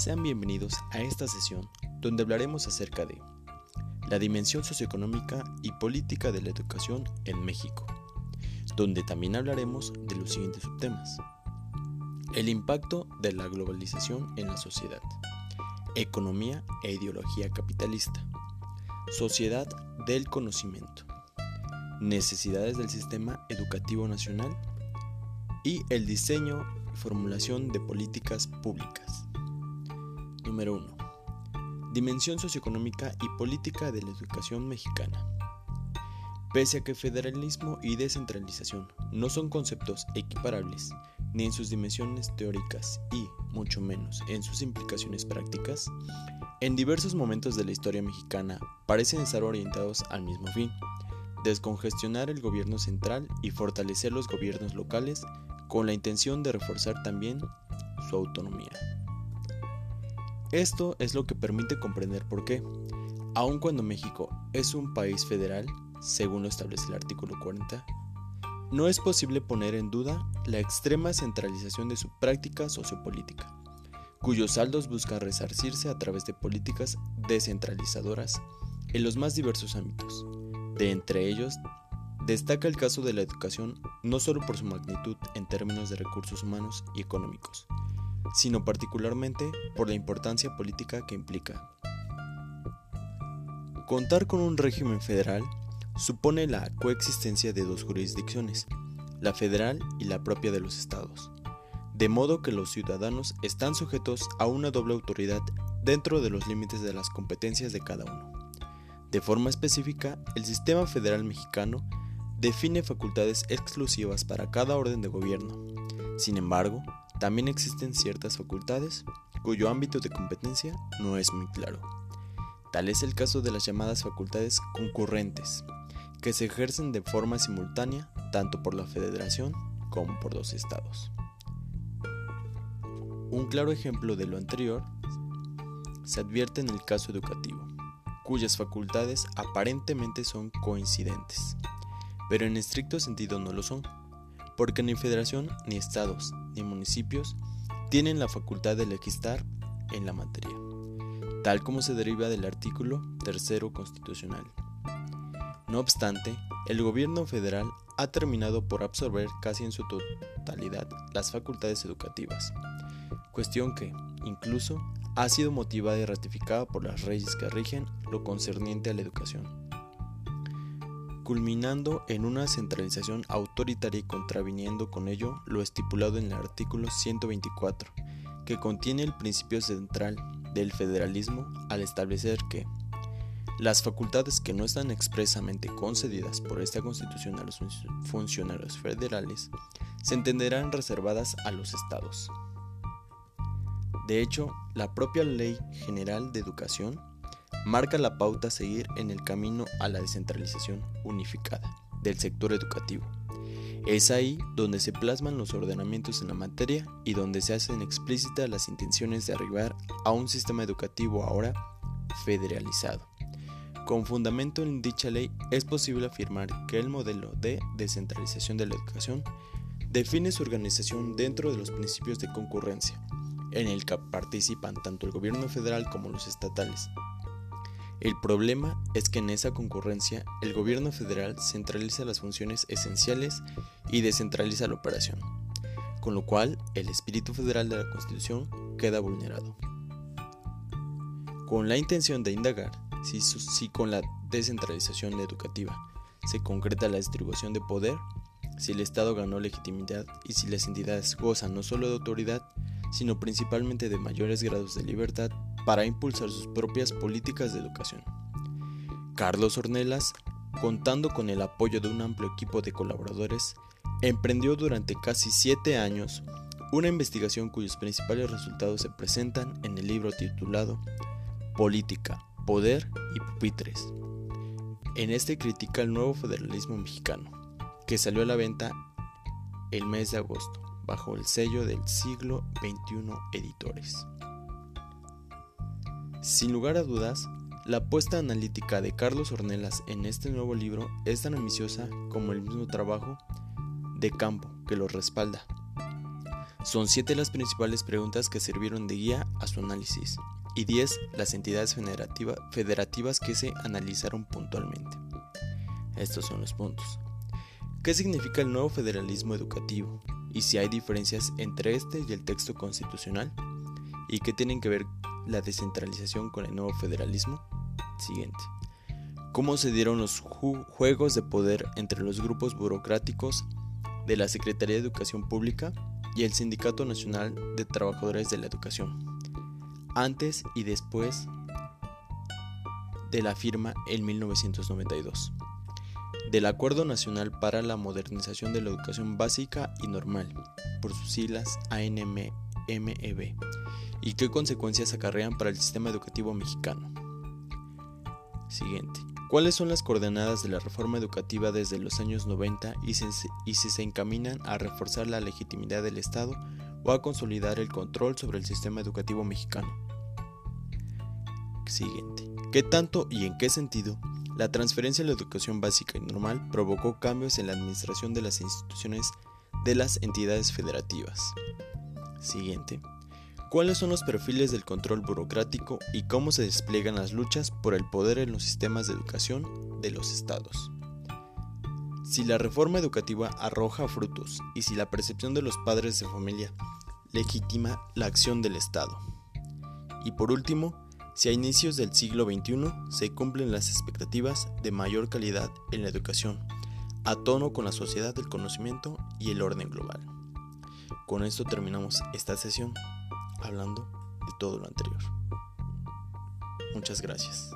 Sean bienvenidos a esta sesión donde hablaremos acerca de la dimensión socioeconómica y política de la educación en México, donde también hablaremos de los siguientes subtemas. El impacto de la globalización en la sociedad, economía e ideología capitalista, sociedad del conocimiento, necesidades del sistema educativo nacional y el diseño y formulación de políticas públicas. Número 1. Dimensión socioeconómica y política de la educación mexicana. Pese a que federalismo y descentralización no son conceptos equiparables, ni en sus dimensiones teóricas y, mucho menos, en sus implicaciones prácticas, en diversos momentos de la historia mexicana parecen estar orientados al mismo fin, descongestionar el gobierno central y fortalecer los gobiernos locales con la intención de reforzar también su autonomía. Esto es lo que permite comprender por qué, aun cuando México es un país federal, según lo establece el artículo 40, no es posible poner en duda la extrema centralización de su práctica sociopolítica, cuyos saldos buscan resarcirse a través de políticas descentralizadoras en los más diversos ámbitos. De entre ellos, destaca el caso de la educación no solo por su magnitud en términos de recursos humanos y económicos, sino particularmente por la importancia política que implica. Contar con un régimen federal supone la coexistencia de dos jurisdicciones, la federal y la propia de los estados, de modo que los ciudadanos están sujetos a una doble autoridad dentro de los límites de las competencias de cada uno. De forma específica, el sistema federal mexicano define facultades exclusivas para cada orden de gobierno. Sin embargo, también existen ciertas facultades cuyo ámbito de competencia no es muy claro. Tal es el caso de las llamadas facultades concurrentes, que se ejercen de forma simultánea tanto por la federación como por los estados. Un claro ejemplo de lo anterior se advierte en el caso educativo, cuyas facultades aparentemente son coincidentes, pero en estricto sentido no lo son porque ni federación, ni estados, ni municipios tienen la facultad de legislar en la materia, tal como se deriva del artículo tercero constitucional. No obstante, el gobierno federal ha terminado por absorber casi en su totalidad las facultades educativas, cuestión que, incluso, ha sido motivada y ratificada por las leyes que rigen lo concerniente a la educación culminando en una centralización autoritaria y contraviniendo con ello lo estipulado en el artículo 124, que contiene el principio central del federalismo al establecer que las facultades que no están expresamente concedidas por esta Constitución a los funcionarios federales se entenderán reservadas a los estados. De hecho, la propia Ley General de Educación marca la pauta a seguir en el camino a la descentralización unificada del sector educativo. Es ahí donde se plasman los ordenamientos en la materia y donde se hacen explícitas las intenciones de arribar a un sistema educativo ahora federalizado. Con fundamento en dicha ley es posible afirmar que el modelo de descentralización de la educación define su organización dentro de los principios de concurrencia, en el que participan tanto el gobierno federal como los estatales, el problema es que en esa concurrencia el gobierno federal centraliza las funciones esenciales y descentraliza la operación, con lo cual el espíritu federal de la Constitución queda vulnerado. Con la intención de indagar si, si con la descentralización educativa se concreta la distribución de poder, si el Estado ganó legitimidad y si las entidades gozan no solo de autoridad, sino principalmente de mayores grados de libertad para impulsar sus propias políticas de educación. Carlos Ornelas, contando con el apoyo de un amplio equipo de colaboradores, emprendió durante casi siete años una investigación cuyos principales resultados se presentan en el libro titulado Política, Poder y Pupitres. En este critica el nuevo federalismo mexicano, que salió a la venta el mes de agosto, bajo el sello del siglo XXI Editores. Sin lugar a dudas, la apuesta analítica de Carlos Ornelas en este nuevo libro es tan ambiciosa como el mismo trabajo de campo que lo respalda. Son siete las principales preguntas que sirvieron de guía a su análisis y 10 las entidades federativas que se analizaron puntualmente. Estos son los puntos. ¿Qué significa el nuevo federalismo educativo? Y si hay diferencias entre este y el texto constitucional? ¿Y qué tienen que ver la descentralización con el nuevo federalismo? Siguiente. ¿Cómo se dieron los juegos de poder entre los grupos burocráticos de la Secretaría de Educación Pública y el Sindicato Nacional de Trabajadores de la Educación? antes y después de la firma en 1992 del Acuerdo Nacional para la Modernización de la Educación Básica y Normal, por sus siglas ANMEB, y qué consecuencias acarrean para el sistema educativo mexicano. Siguiente. ¿Cuáles son las coordenadas de la reforma educativa desde los años 90 y, y si se encaminan a reforzar la legitimidad del Estado o a consolidar el control sobre el sistema educativo mexicano. Siguiente. ¿Qué tanto y en qué sentido la transferencia a la educación básica y normal provocó cambios en la administración de las instituciones de las entidades federativas? Siguiente. ¿Cuáles son los perfiles del control burocrático y cómo se despliegan las luchas por el poder en los sistemas de educación de los estados? Si la reforma educativa arroja frutos y si la percepción de los padres de familia legitima la acción del Estado. Y por último, si a inicios del siglo XXI se cumplen las expectativas de mayor calidad en la educación, a tono con la sociedad del conocimiento y el orden global. Con esto terminamos esta sesión hablando de todo lo anterior. Muchas gracias.